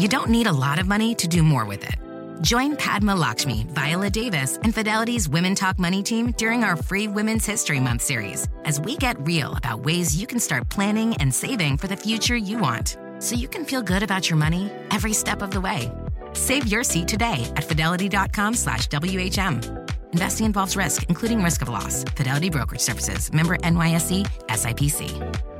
you don't need a lot of money to do more with it. Join Padma Lakshmi, Viola Davis, and Fidelity's Women Talk Money team during our free Women's History Month series as we get real about ways you can start planning and saving for the future you want so you can feel good about your money every step of the way. Save your seat today at fidelity.com slash WHM. Investing involves risk, including risk of loss. Fidelity Brokerage Services. Member NYSE. SIPC.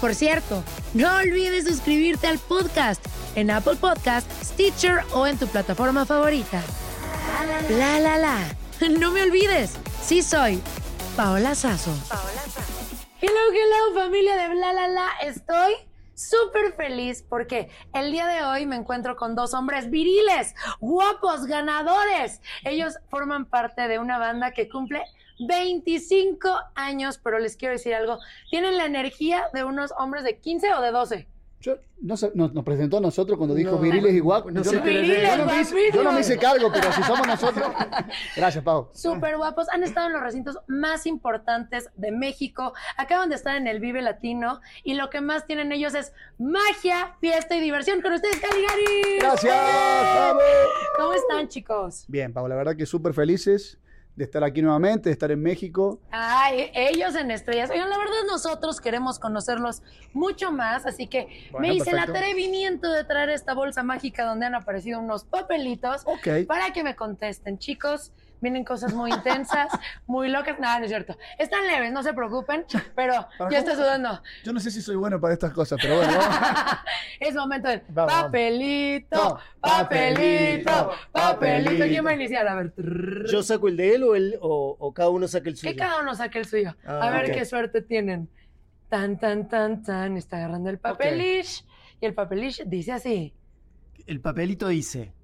Por cierto, no olvides suscribirte al podcast en Apple Podcast, Stitcher o en tu plataforma favorita. La la la. No me olvides, sí soy Paola Sazo. Paola Sazo. Hello, hello, familia de Bla la la. Estoy súper feliz porque el día de hoy me encuentro con dos hombres viriles, guapos, ganadores. Ellos forman parte de una banda que cumple 25 años, pero les quiero decir algo, tienen la energía de unos hombres de 15 o de 12. Yo, no, sé, nos, nos presentó a nosotros cuando dijo viriles y guapos. No yo, sé, no, viriles, yo no me hice, yo no me hice cargo, pero si somos nosotros. Gracias, Pau. Súper guapos. Han estado en los recintos más importantes de México. Acaban de estar en el Vive Latino. Y lo que más tienen ellos es magia, fiesta y diversión. Con ustedes, Caligari. Gracias, Pau. ¿Cómo están, chicos? Bien, Pau, la verdad que súper felices de estar aquí nuevamente, de estar en México. Ay, ellos en estrellas. Oigan, la verdad nosotros queremos conocerlos mucho más, así que Bueno, me hice el atrevimiento de traer esta bolsa mágica donde han aparecido unos papelitos Ok. para que me contesten. Chicos, vienen cosas muy intensas, muy locas. Nada, no es cierto. Están leves, no se preocupen, pero ¿Para ya está sudando. Yo no sé si soy bueno para estas cosas, pero bueno. es momento de Vamos, papelito, papelito, papelito, papelito. ¿Quién va a iniciar? A ver. ¿Yo saco el de él o, el, o, o cada uno saca el suyo? Que cada uno saque el suyo. Ah, a ver ok. qué suerte tienen. Tan, tan, tan, tan. Está agarrando el papelish. Y el papelish dice así. El papelito dice,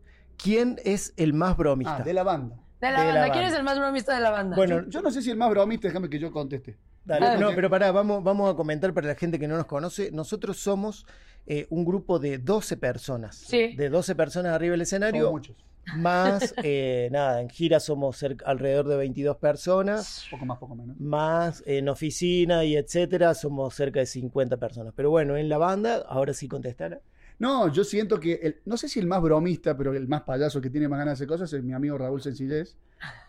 ¿quién es el más bromista? Ah, de la banda. De la De la banda. ¿Quién banda. es el más bromista de la banda? Bueno, Yo, yo no sé si el más bromista, déjame que yo conteste. Dale, Ah, no, pero pará, vamos, vamos a comentar para la gente que no nos conoce. Nosotros somos eh, un grupo de 12 personas. Sí. De 12 personas arriba del Somos escenario. muchos. Más, eh, nada, en gira somos cerca- alrededor de 22 personas. Poco más, poco menos. Más en oficina y etcétera, somos cerca de 50 personas. Pero bueno, en la banda, ahora sí contestar. No, yo siento que, el- no sé si el más bromista, pero el más payaso que tiene más ganas de hacer cosas es mi amigo Raúl Sencillez,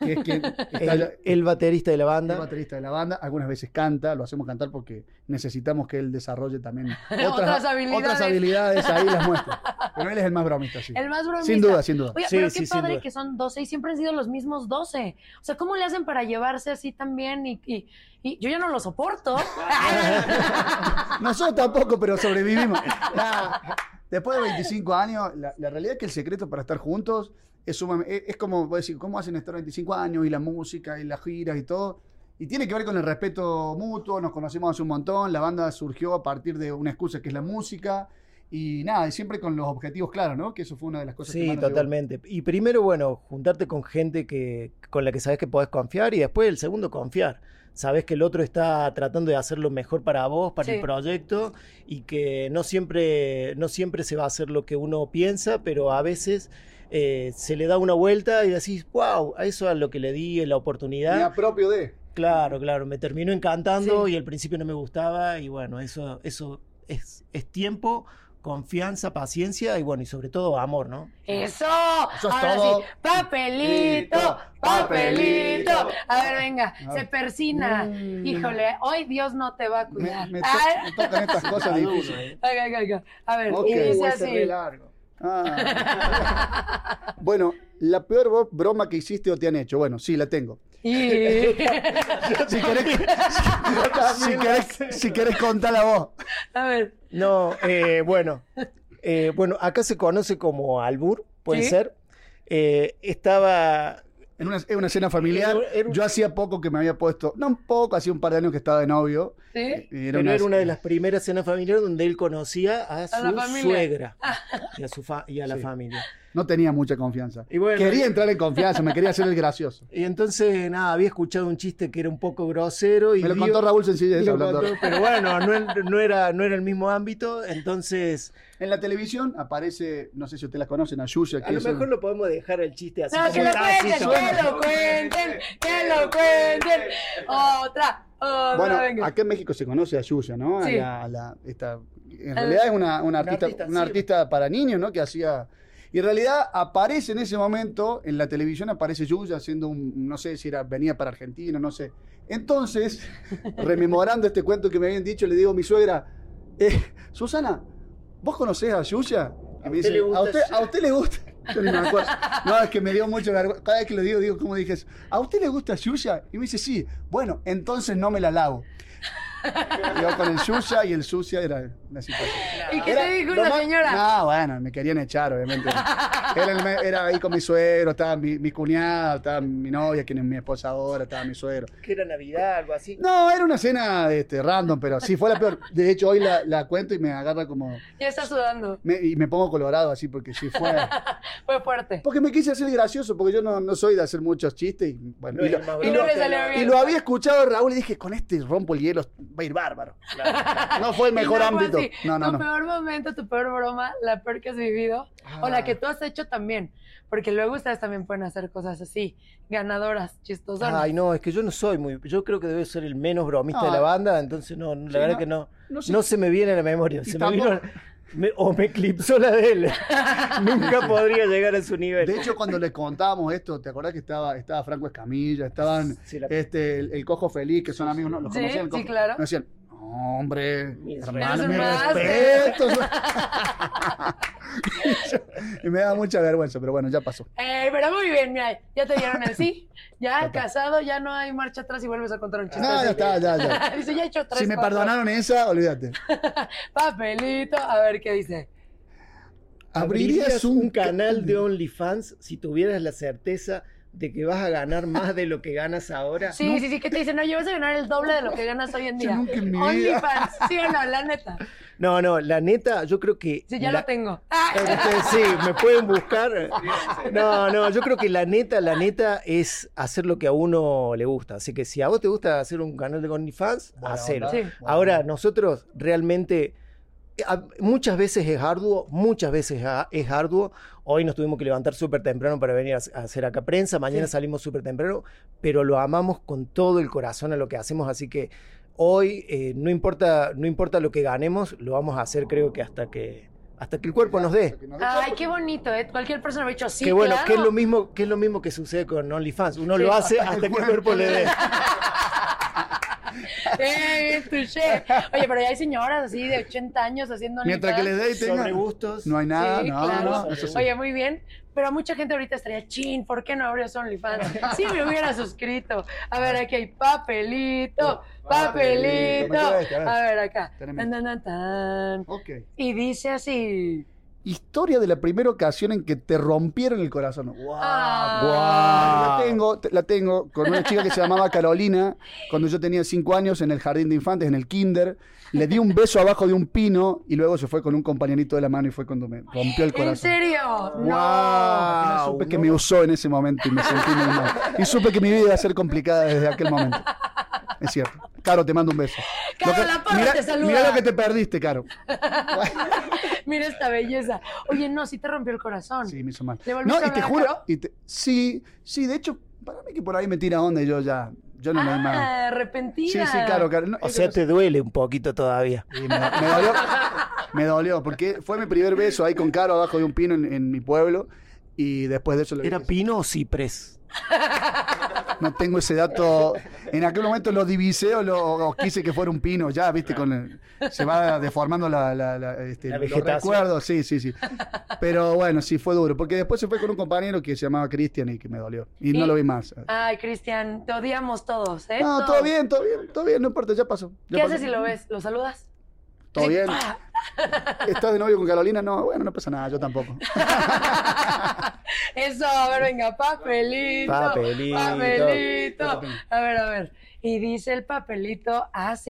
que es quien está El, el baterista de la el banda. baterista de la banda. Algunas veces canta, lo hacemos cantar porque necesitamos que él desarrolle también Otras habilidades. otras habilidades, ahí las muestra. Pero él es el más bromista, sí. el más bromista. Sin duda, sin duda. Oye, Sí, pero sí, qué sin padre duda. que son 12 y siempre han sido los mismos 12. O sea, ¿cómo le hacen para llevarse así tan bien? Y, y- y yo ya no lo soporto. Nosotros tampoco, pero sobrevivimos. Nah, después de 25 años, la, la realidad es que el secreto para estar juntos es, sumam- es, es como, voy a decir, ¿cómo hacen estar 25 años y la música y las giras y todo? Y tiene que ver con el respeto mutuo, nos conocemos hace un montón, la banda surgió a partir de una excusa que es la música. Y nada, y siempre con los objetivos claros, ¿no? Que eso fue una de las cosas que Sí, nos llevó. totalmente. Y primero, bueno, juntarte con gente que, con la que sabes que podés confiar y después el segundo, confiar. Sabes que el otro está tratando de hacer lo mejor para vos, para Sí. el proyecto, y que no siempre, no siempre se va a hacer lo que uno piensa, pero a veces eh, se le da una vuelta y decís, wow, a eso es lo que le di la oportunidad. Me apropio de. Claro, claro, me terminó encantando Sí. y al principio no me gustaba y bueno, eso, eso es, es tiempo, confianza, paciencia y bueno, y sobre todo amor, ¿no? Eso. Eso es Ahora todo. sí. Papelito, papelito. A ver, venga, se persina. Mm. Híjole, hoy Dios no te va a cuidar. me to- Ay, me tocan estas cosas difíciles. acá. A ver, y dice así. largo. Ah. bueno, la peor broma que hiciste o te han hecho. Bueno, sí, la tengo. Y... Si querés, si, querés, si querés contarla vos. A ver. No, eh, bueno, eh, bueno, acá se conoce como albur, puede ¿Sí? ser. Eh, estaba En una, en una cena familiar, Era- era un- yo hacía poco que me había puesto, no un poco, hacía un par de años que estaba de novio. ¿Sí? Y Pero era una de las primeras cenas familiares donde él conocía a su suegra y a, su fa- y a la Sí. familia. No tenía mucha confianza. Y bueno, quería entrar en confianza, me quería hacer el gracioso. Y entonces, nada, había escuchado un chiste que era un poco grosero y Me lo contó Raúl Sencillez. y lo hablando. contó, pero bueno, no, no era, no era el mismo ámbito, entonces En la televisión aparece, no sé si ustedes la conocen, a Yuya. a que lo es un- mejor lo podemos dejar el chiste así. No, que lo cuenten, que lo cuenten, que lo cuenten. Otra, otra, Bueno, venga. acá en México se conoce a Yuya, ¿no? A la- a la- esta- en realidad es una, una artista, artista, una sí. artista para niños, ¿no? Que hacía... Y en realidad aparece en ese momento, en la televisión aparece Yuya haciendo un, no sé si era, venía para Argentina, no sé. Entonces, rememorando este cuento que me habían dicho, le digo a mi suegra, eh, Susana, ¿vos conocés a Yuya? Y ¿A me dice, ¿a usted, Yuya?" ¿a usted le gusta? Yo ni me acuerdo. No, es que me dio mucho vergüenza. Cada vez que lo digo, digo, ¿cómo dije eso? ¿A usted le gusta Yuya? Y me dice, sí. Bueno, entonces no me la lavo. Yo con el Yuya y el sucia era la situación. ¿Y qué Era te dijo la señora? No, bueno, me querían echar, obviamente. Era, el me- era ahí con mi suegro, estaba mi, mi cuñada, estaba mi novia, quien es mi esposa ahora, estaba mi suegro. Que era Navidad, algo así. No, era una cena este, random, pero sí fue la peor. De hecho, hoy la, la cuento y me agarra como. Ya está sudando. me- y me pongo colorado así, porque sí fue. Fue fuerte. Porque me quise hacer gracioso, porque yo no, no soy de hacer muchos chistes. Y, bueno, No y lo, el más y Y lo- no le salió bien. y lo había escuchado de Raúl y dije, con este rompo el hielo, va a ir bárbaro. No fue el mejor ámbito. Así. No, no, tu no. peor momento, tu peor broma, la peor que has vivido, o la Ah. que tú has hecho también. Porque luego ustedes también pueden hacer cosas así, ganadoras, chistosas. Ay, no, es que yo no soy muy. Yo creo que debe ser el menos bromista de No. la banda, entonces no, la Sí, verdad no, que no. no No, se me viene a la memoria. Se me vino. me- o me eclipsó la de él. Nunca podría llegar a su nivel. De hecho, cuando le contábamos esto, ¿te acordás que estaba, estaba Franco Escamilla, estaban Sí, la- este, el, el Cojo Feliz, que son amigos, ¿no? ¿Los Sí, conocían? El sí, claro. Me decían, "No, hombre, Mis hermano, mis respetos. y, me da mucha vergüenza, pero bueno, ya pasó. Eh, pero muy bien, mira, ya te dieron el sí, ya casado, ya no hay marcha atrás y vuelves a contar un chiste. No, ya está, ya, ya. Dice, ya he hecho tres. Si me cuatro. perdonaron esa, olvídate. Papelito, a ver qué dice. ¿Abrirías un, canal de OnlyFans si tuvieras la certeza de que vas a ganar más de lo que ganas ahora? Sí, sí, sí, que te dicen, no, vas a ganar el doble de lo que ganas hoy en Yo día. nunca en mi vida. OnlyFans, sí o no, la neta. No, no, la neta, yo creo que. Sí, ya la- lo tengo. Ah, Este, sí, me pueden buscar. No, no, yo creo que la neta, la neta es hacer lo que a uno le gusta. Así que si a vos te gusta hacer un canal de OnlyFans. Sí. Buena Ahora, nosotros realmente, eh, muchas veces es arduo, muchas veces es arduo. Hoy nos tuvimos que levantar súper temprano para venir a hacer acá prensa, mañana Sí. salimos súper temprano, pero lo amamos con todo el corazón a lo que hacemos, así que hoy eh, no, importa, no importa lo que ganemos, lo vamos a hacer creo que hasta que, hasta que el cuerpo nos dé. Ay, qué bonito, ¿eh? Cualquier persona me ha dicho sí. que bueno, claro. que es lo mismo, que es lo mismo que sucede con OnlyFans. Uno Sí, lo hace hasta hasta, que el cuerpo le dé. Eh, touché. Oye, pero ya hay señoras así de 80 años haciendo Mientras que le OnlyFans. dé y tenga. Sobre gustos. No hay nada, Sí, no, claro. no, eso sí. Oye, muy bien. Pero mucha gente ahorita estaría, chin, ¿por qué no abres OnlyFans? Sí me hubiera suscrito. A ver, aquí hay papelito, papelito. Papelito, a ver. A acá. Tan, tan, tan, tan. Ok. Y dice así. Historia de la primera ocasión en que te rompieron el corazón. ¡Wow! Ah. La tengo, te- la tengo con una chica que se llamaba Carolina, cuando yo tenía cinco años en el jardín de infantes, en el kinder. Le di un beso abajo de un pino y luego se fue con un compañerito de la mano y fue cuando me rompió el corazón. ¿En serio? ¡Wow! No. supe que me usó en ese momento y me sentí muy mal. Y supe que mi vida iba a ser complicada desde aquel momento. Es cierto. Caro, te mando un beso. Caro, Lo que- la porra mira, te saluda. mira lo que te perdiste, Caro. Mira esta belleza. Oye, no, sí te rompió el corazón. Sí, me hizo mal. ¿Le volviste No, a y te juro. Caro? y te- sí, sí, de hecho, para mí que por ahí me tira onda y yo ya. Yo no me más. Ah, Sí, arrepentida. sí, claro, claro. No, O sea, no te duele un poquito todavía. Sí, me, me dolió, me dolió, porque fue mi primer beso ahí con Caro abajo de un pino en, en mi pueblo. Y después de eso le ¿Era pino o ciprés? No tengo ese dato. En aquel momento lo divisé o, lo, o quise que fuera un pino, ya, viste, con el- se va deformando la, la- la- este, La los vegetación. recuerdos, sí, sí, sí. Pero bueno, sí fue duro, porque después se fue con un compañero que se llamaba Cristian y que me dolió. Y, no lo vi más. Ay, Cristian, te odiamos todos, ¿eh? No, todo bien, todo bien, todo bien, no importa, ya pasó. ya ¿Qué pasó. haces si lo ves? ¿Lo saludas? ¿Todo Sí. bien? ¡Ah! ¿Estás de novio con Carolina? No, bueno, no pasa nada, yo tampoco. Eso, a ver, venga, papelito. Papelito. Papelito. A ver, a ver. Y dice el papelito así.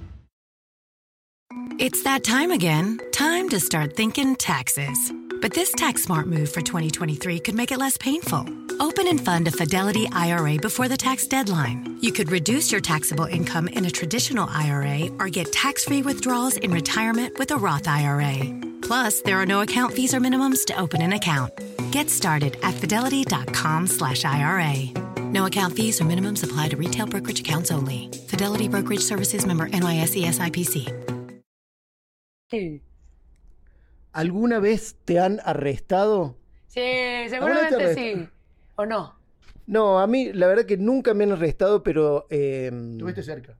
It's that time again. Time to start thinking taxes. But this tax smart move for 2023 could make it less painful. Open and fund a Fidelity IRA before the tax deadline. You could reduce your taxable income in a traditional IRA or get tax free withdrawals in retirement with a Roth IRA. Plus, there are no account fees or minimums to open an account. Get started at fidelity.com slash IRA. No account fees or minimums apply to retail brokerage accounts only. Fidelity Brokerage Services member NYSE SIPC. Sí, ¿Alguna vez te han arrestado? seguramente te sí. ¿O no? No, a mí la verdad que nunca me han arrestado, pero... eh, ¿Estuviste cerca?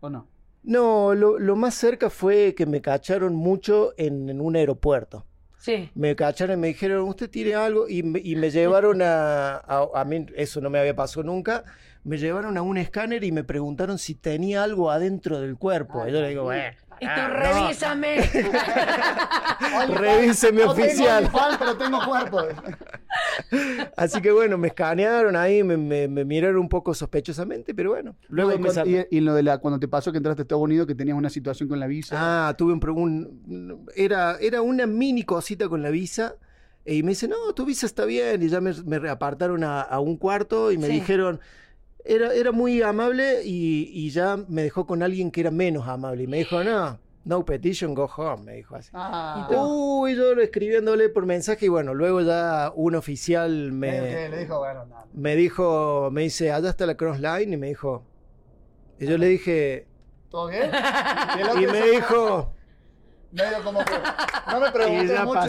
¿O no? no, lo, lo más cerca fue que me cacharon mucho en, en un aeropuerto. Sí. Me cacharon y me dijeron, usted tiene algo, y me, y me llevaron a, a, a mí, eso no me había pasado nunca, me llevaron a un escáner y me preguntaron si tenía algo adentro del cuerpo. y yo le digo, bueno, Y tú ah, no, revísame. revíseme No tengo oficial. OnlyFans, pero tengo cuerpo. Así que bueno, me escanearon ahí, me, me- me miraron un poco sospechosamente, pero bueno, luego No, y, sal- y- y lo de la, cuando te pasó que entraste a Estados Unidos, que tenías una situación con la visa. Ah, tuve un, un- era, era una mini cosita con la visa. Y me dice, no, tu visa está bien. Y ya me, me reapartaron a, a un cuarto y me Sí. dijeron, era, era muy amable y, y ya me dejó con alguien que era menos amable. Y me dijo, no, no petition, go home, me dijo así. Ah, Uy, yo escribiéndole por mensaje y bueno, luego ya un oficial me, que le dijo, bueno, nada. me dijo, me dice, allá está la cross line y me dijo, y yo le dije, ¿Todo bien? Y, me dijo, Medio como que. No me preguntes ya mucho.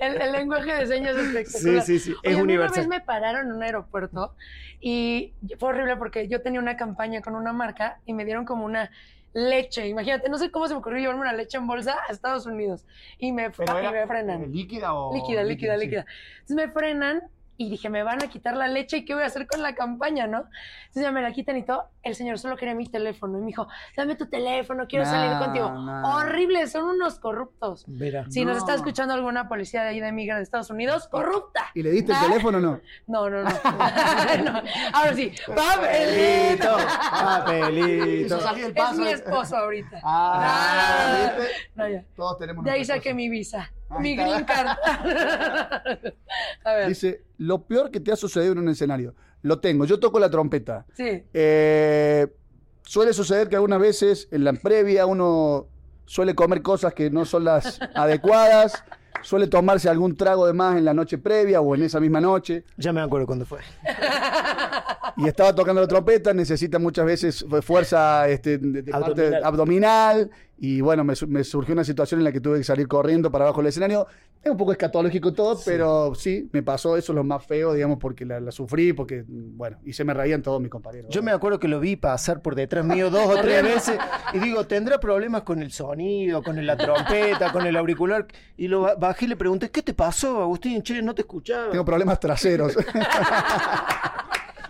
El, el lenguaje de señas es espectacular. Sí, sí, sí, es Oye, universal. Una vez me pararon en un aeropuerto y fue horrible porque yo tenía una campaña con una marca y me dieron como una leche. Imagínate, no sé cómo se me ocurrió llevarme una leche en bolsa a Estados Unidos y me, y me frenan. ¿Líquida o.? Líquida, líquida, sí. líquida. Entonces me frenan y dije, me van a quitar la leche y qué voy a hacer con la campaña, ¿no? Entonces ya me la quitan y todo. El señor solo quería mi teléfono y me dijo, dame tu teléfono, quiero salir contigo. no. Horrible, son unos corruptos. mira, Si nos No. está escuchando alguna policía de ahí de migra de Estados Unidos, corrupta. ¿Y le diste el Ah. teléfono o no? No, no, no. No. Ahora sí, papelito, papelito. Es mi esposo ahorita. Ah, Ah. ¿viste? No, ya. Todos tenemos De ahí saqué mi visa, Ahí mi está. green card. A ver, Dice, lo peor que te ha sucedido en un escenario. Lo tengo, yo toco la trompeta. sí. Eh, suele suceder que algunas veces en la previa uno suele comer cosas que no son las adecuadas, suele tomarse algún trago de más en la noche previa o en esa misma noche. Ya me acuerdo cuándo fue. Y estaba tocando la trompeta, necesita muchas veces fu- fuerza este, de, de parte Abdominal. Y bueno, me, su- me surgió una situación en la que tuve que salir corriendo para abajo del escenario. Es un poco escatológico todo, pero sí, me pasó eso lo más feo, digamos, porque la, la sufrí, porque, bueno, y se me reían todos mis compañeros. Yo me acuerdo que lo vi pasar por detrás mío dos o tres veces y digo, ¿tendrá problemas con el sonido, con la trompeta, con el auricular? Y lo ba- bajé y le pregunté, ¿qué te pasó, Agustín? Che, no te escuchaba. Tengo problemas traseros.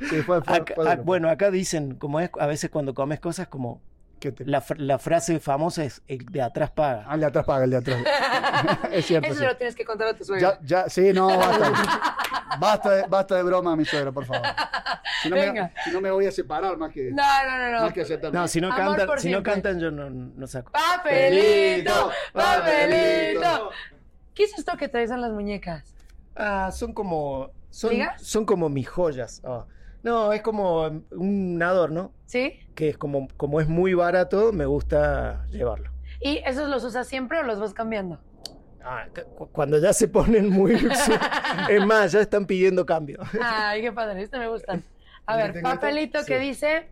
Sí, fue- fue- Acá- fue duro. bueno, acá dicen, como es, a veces cuando comes cosas como ¿Qué te- la, fr- la frase famosa es el de atrás paga. Ah, el de atrás paga, el de atrás. es cierto. Eso sí. lo tienes que contar a tu suegra. Ya, ya, sí, no, basta. basta, de, basta de broma, mi suegra, por favor. Si no, Venga. me, si no me voy a separar más que, No, no, no, no. más que aceptar. No, si no Amor cantan, si no cantan yo no, no saco. Papelito, papelito. ¿Qué es esto que traes en las muñecas? Ah, son como son, ¿Ligas? son como mis joyas. Ah. No, es como un adorno ¿Sí? que es como como es muy barato, me gusta llevarlo. ¿Y esos los usas siempre o los vas cambiando? Ah, cu- cuando ya se ponen muy es más, ya están pidiendo cambio. Ay, qué padre, este me gustan. A ¿El que ver, esto? papelito que Sí. dice,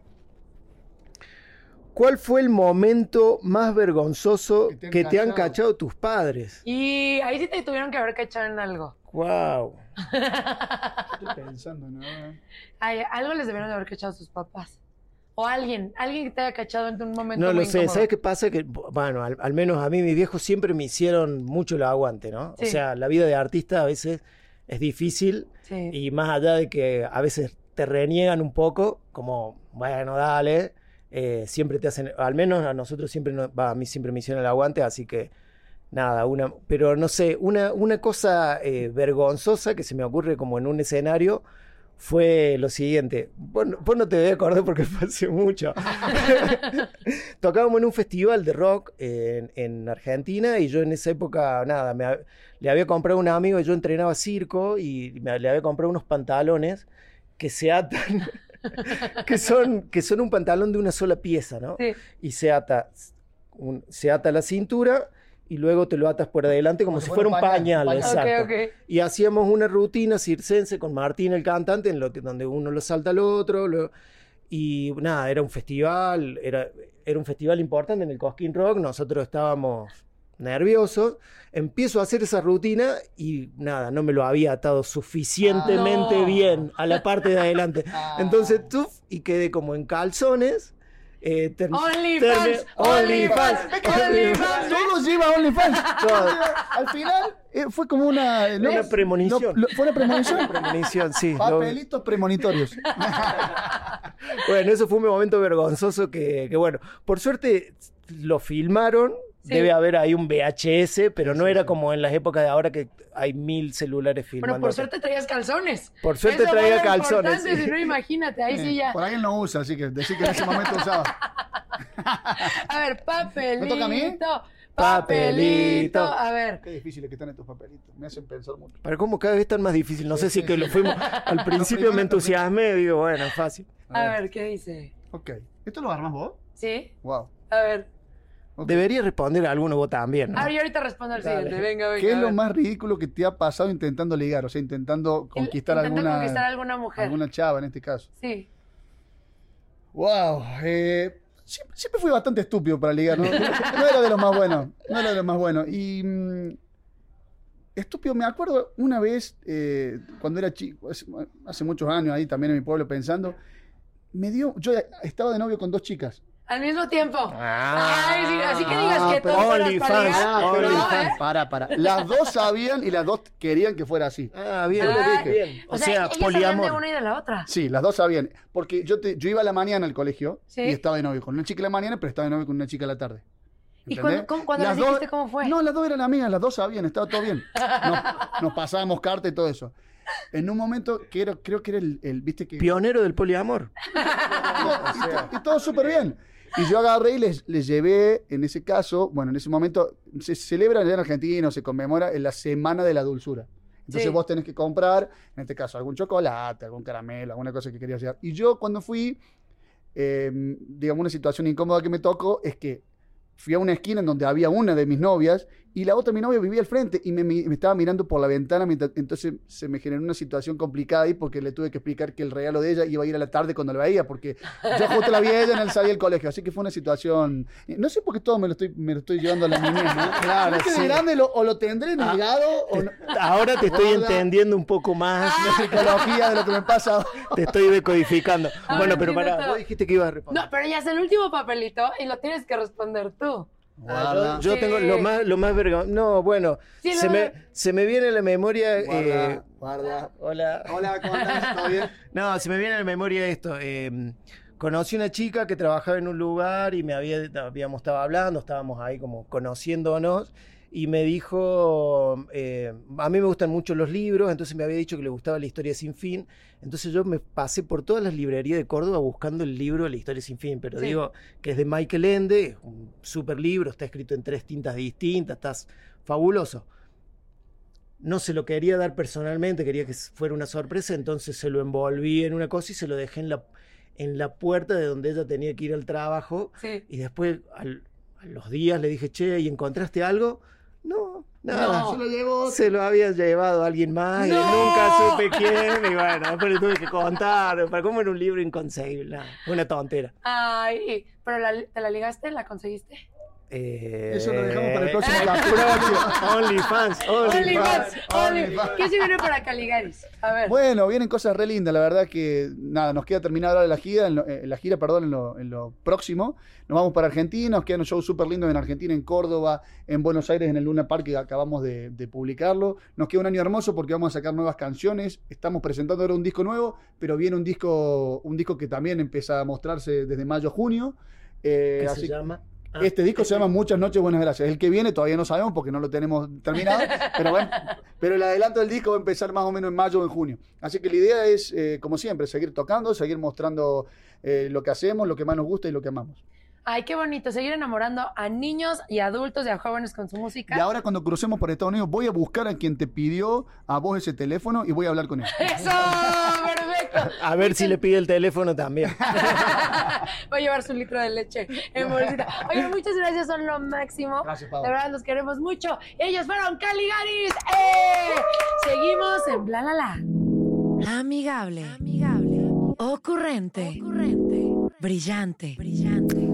¿Cuál fue el momento más vergonzoso Que te han que te han cachado. cachado tus padres? y ahí sí te tuvieron que haber cachado en algo. Wow. Estoy pensando, ¿no? Ay, algo les debieron de haber cachado sus papás. O alguien, alguien que te haya cachado en un momento No muy lo sé, incómodo. ¿sabes qué pasa? Que, bueno, al, al menos a mí mis viejos siempre me hicieron mucho lo aguante, ¿no? Sí. O sea, la vida de artista a veces es difícil Sí. y más allá de que a veces te reniegan un poco, como, bueno, dale, eh, siempre te hacen, al menos a nosotros siempre, nos- va, a mí siempre me hicieron el aguante, así que nada, una, pero no sé, una, una cosa eh, vergonzosa que se me ocurre como en un escenario fue lo siguiente. Vos, no- vos no te debes acordar porque fue hace mucho. Tocábamos en un festival de rock en, en Argentina y yo en esa época, nada, me le había comprado a un amigo y yo entrenaba circo y me- le había comprado unos pantalones que se atan, que son, que son un pantalón de una sola pieza, ¿no? Sí. Y se ata, un- se ata la cintura y luego te lo atas por adelante como, si fuera un pañal, pañal. exacto. Ok, ok. Y hacíamos una rutina circense con Martín, el cantante, en lo que, donde uno lo salta al otro. lo- y nada, era un festival, era, era un festival importante en el Cosquín Rock. Nosotros estábamos nerviosos. Empiezo a hacer esa rutina y nada, no me lo había atado suficientemente Ah, no. bien a la parte de adelante. Ah. Entonces, tú, y quedé como en calzones. Eh, OnlyFans, OnlyFans, OnlyFans. Todo lleva a OnlyFans. Al final eh, fue como una. ¿no? Una premonición. Lo- fue una premonición. Premonición, sí. lo- Papelitos premonitorios. Bueno, eso fue un momento vergonzoso que, que, bueno, por suerte lo filmaron. Sí. Debe haber ahí un VHS, pero no era como en las épocas de ahora que hay mil celulares filmando. Bueno, por suerte traías calzones. Por suerte Eso traía calzones. Si no, imagínate, ahí sí ya. Por ahí él no usa, así que decir que en ese momento usaba. A ver, papelito. ¿Me toca a mí? Papelito. Papelito. A ver. Qué difíciles que están estos papelitos. Me hacen pensar mucho. Pero como cada vez están más difícil. No sé si sí, que lo fuimos. Al principio me entusiasmé y digo, bueno, es fácil. A ver, ¿qué dice? Ok. ¿Esto lo armas vos? ¿Sí? Wow. A ver. Ok. Debería responder a alguno vos también. ¿no? A ver, yo ahorita respondo al siguiente. Venga, venga. ¿Qué es lo más ridículo que te ha pasado intentando ligar? O sea, intentando conquistar Intenta alguna, conquistar a alguna mujer. alguna chava en este caso. Sí. Wow. eh, siempre, siempre fui bastante estúpido para ligar. No, No era de los más buenos. No era de los más buenos. Y. mm, estúpido, me acuerdo una vez, eh, cuando era chico, hace, hace muchos años ahí también en mi pueblo pensando, me dio. Yo estaba de novio con dos chicas. Al mismo tiempo. Ah. Ay, sí, así que digas que pero todo OnlyFans, para. Ah, No, OnlyFans. ¿eh? para, para. Las dos sabían y las dos querían que fuera así. Ah, bien, Ay, bien. O, sea, ellas sabían de poliamor. una y de la otra. Sí, las dos sabían. Porque yo, te, yo iba a la mañana al colegio Sí. y estaba de novio con una chica en la mañana, pero estaba de novio con una chica a la tarde. ¿Y cuando Las dijiste cómo fue? No, las dos eran amigas, las dos sabían, estaba todo bien. Nos, nos pasábamos carta y todo eso. En un momento que era, creo que era el, el- viste que... Pionero del poliamor. y, to- y todo súper bien. Y yo agarré y les, les llevé, en ese caso, bueno, en ese momento, se celebra en Argentina, se conmemora en la Semana de la Dulzura. Entonces Sí. vos tenés que comprar, en este caso, algún chocolate, algún caramelo, alguna cosa que querías llevar. Y yo cuando fui, eh, digamos, una situación incómoda que me tocó es que fui a una esquina en donde había una de mis novias y la otra mi novia vivía al frente y me, me estaba mirando por la ventana, mientras- entonces se me generó una situación complicada ahí porque le tuve que explicar que el regalo de ella iba a ir a la tarde cuando la veía, porque yo justo la vi a ella en el salida del colegio, así que fue una situación, no sé por qué todo me lo estoy, me lo estoy llevando a la niñez, ¿no? Claro, sí. grande lo- o lo tendré negado o no. Ahora te estoy entendiendo un poco más. La psicología de lo que me pasa. Te estoy decodificando. Ah, bueno, pero para, vos dijiste que ibas a responder. No, pero ya es el último papelito y lo tienes que responder tú. Ah, yo tengo lo más, lo más vergonzoso. No, bueno, Sí, se, no, me, no. se me viene a la memoria. Guarda, eh, Guarda. Hola. Hola, ¿cómo andás? ¿Todo bien? No, se me viene a la memoria esto. eh, conocí una chica que trabajaba en un lugar y me había, habíamos estado hablando, estábamos ahí como conociéndonos y me dijo, eh, a mí me gustan mucho los libros, entonces me había dicho que le gustaba la historia sin fin, entonces yo me pasé por todas las librerías de Córdoba buscando el libro de la historia sin fin, pero Sí. digo que es de Michael Ende, es un super libro, está escrito en tres tintas distintas, está fabuloso. No se lo quería dar personalmente, quería que fuera una sorpresa, entonces se lo envolví en una cosa y se lo dejé en la, en la puerta de donde ella tenía que ir al trabajo. Sí. Y después, al- a los días, le dije, che, ¿y encontraste algo? No, nada. No. Se lo llevó. Se lo había llevado alguien más nunca supe quién. Y bueno, después le tuve que contar. Para cómo era un libro inconseguible. nada, una tontera. Ay, pero la- ¿te la ligaste? ¿La conseguiste? Eh, Eso lo dejamos para el próximo la capítulo. próxima. OnlyFans. OnlyFans, OnlyFans. Only- OnlyFans. ¿Qué se viene para Caligaris? A ver. Bueno, vienen cosas re lindas, la verdad que nada, nos queda terminar ahora la gira, en lo- eh, la gira, perdón, en lo, en lo próximo. Nos vamos para Argentina, nos quedan un show súper lindos en Argentina, en Córdoba, en Buenos Aires, en el Luna Park, que acabamos de, de publicarlo. Nos queda un año hermoso porque vamos a sacar nuevas canciones. Estamos presentando ahora un disco nuevo, pero viene un disco, un disco que también empieza a mostrarse desde mayo junio. Eh, ¿Qué así se llama? Ah, Este disco se llama Muchas noches, buenas gracias. El que viene todavía no sabemos porque no lo tenemos terminado, pero bueno, pero el adelanto del disco va a empezar más o menos en mayo o en junio. Así que la idea es, eh, como siempre, seguir tocando, seguir mostrando eh, lo que hacemos, lo que más nos gusta y lo que amamos. Ay, qué bonito. Seguir enamorando a niños y adultos y a jóvenes con su música. Y ahora cuando crucemos por Estados Unidos voy a buscar a quien te pidió a vos ese teléfono y voy a hablar con él. ¡Eso! ¡Perfecto! A ver si le pide el teléfono también. Va a llevar su litro de leche en bolsita. Oigan, muchas gracias, son lo máximo. Gracias, Pau. De verdad, los queremos mucho. Ellos fueron Caligaris. ¡Eh! Seguimos en Bla La La. Amigable. Amigable. Ocurrente. Ocurrente. Brillante. Brillante.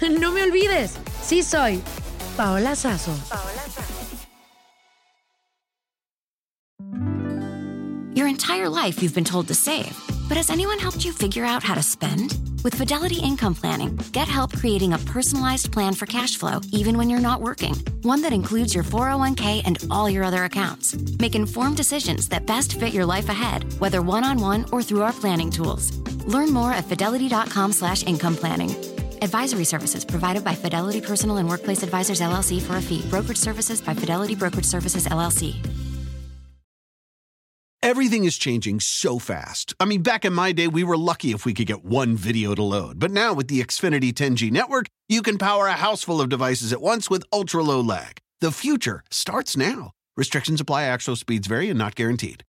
No me olvides, sí soy Paola Sazo. Your entire life you've been told to save. But has anyone helped you figure out how to spend? With Fidelity Income Planning, get help creating a personalized plan for cash flow, even when you're not working. One that includes your 401k and all your other accounts. Make informed decisions that best fit your life ahead, whether one-on-one or through our planning tools. Learn more at fidelity.com slash income planning. Advisory services provided by Fidelity Personal and Workplace Advisors LLC for a fee. Brokerage services by Fidelity Brokerage Services LLC. Everything is changing so fast. I mean, back in my day, we were lucky if we could get one video to load. But now with the Xfinity 10G network, you can power a house full of devices at once with ultra low lag. The future starts now. Restrictions apply, actual speeds vary and not guaranteed.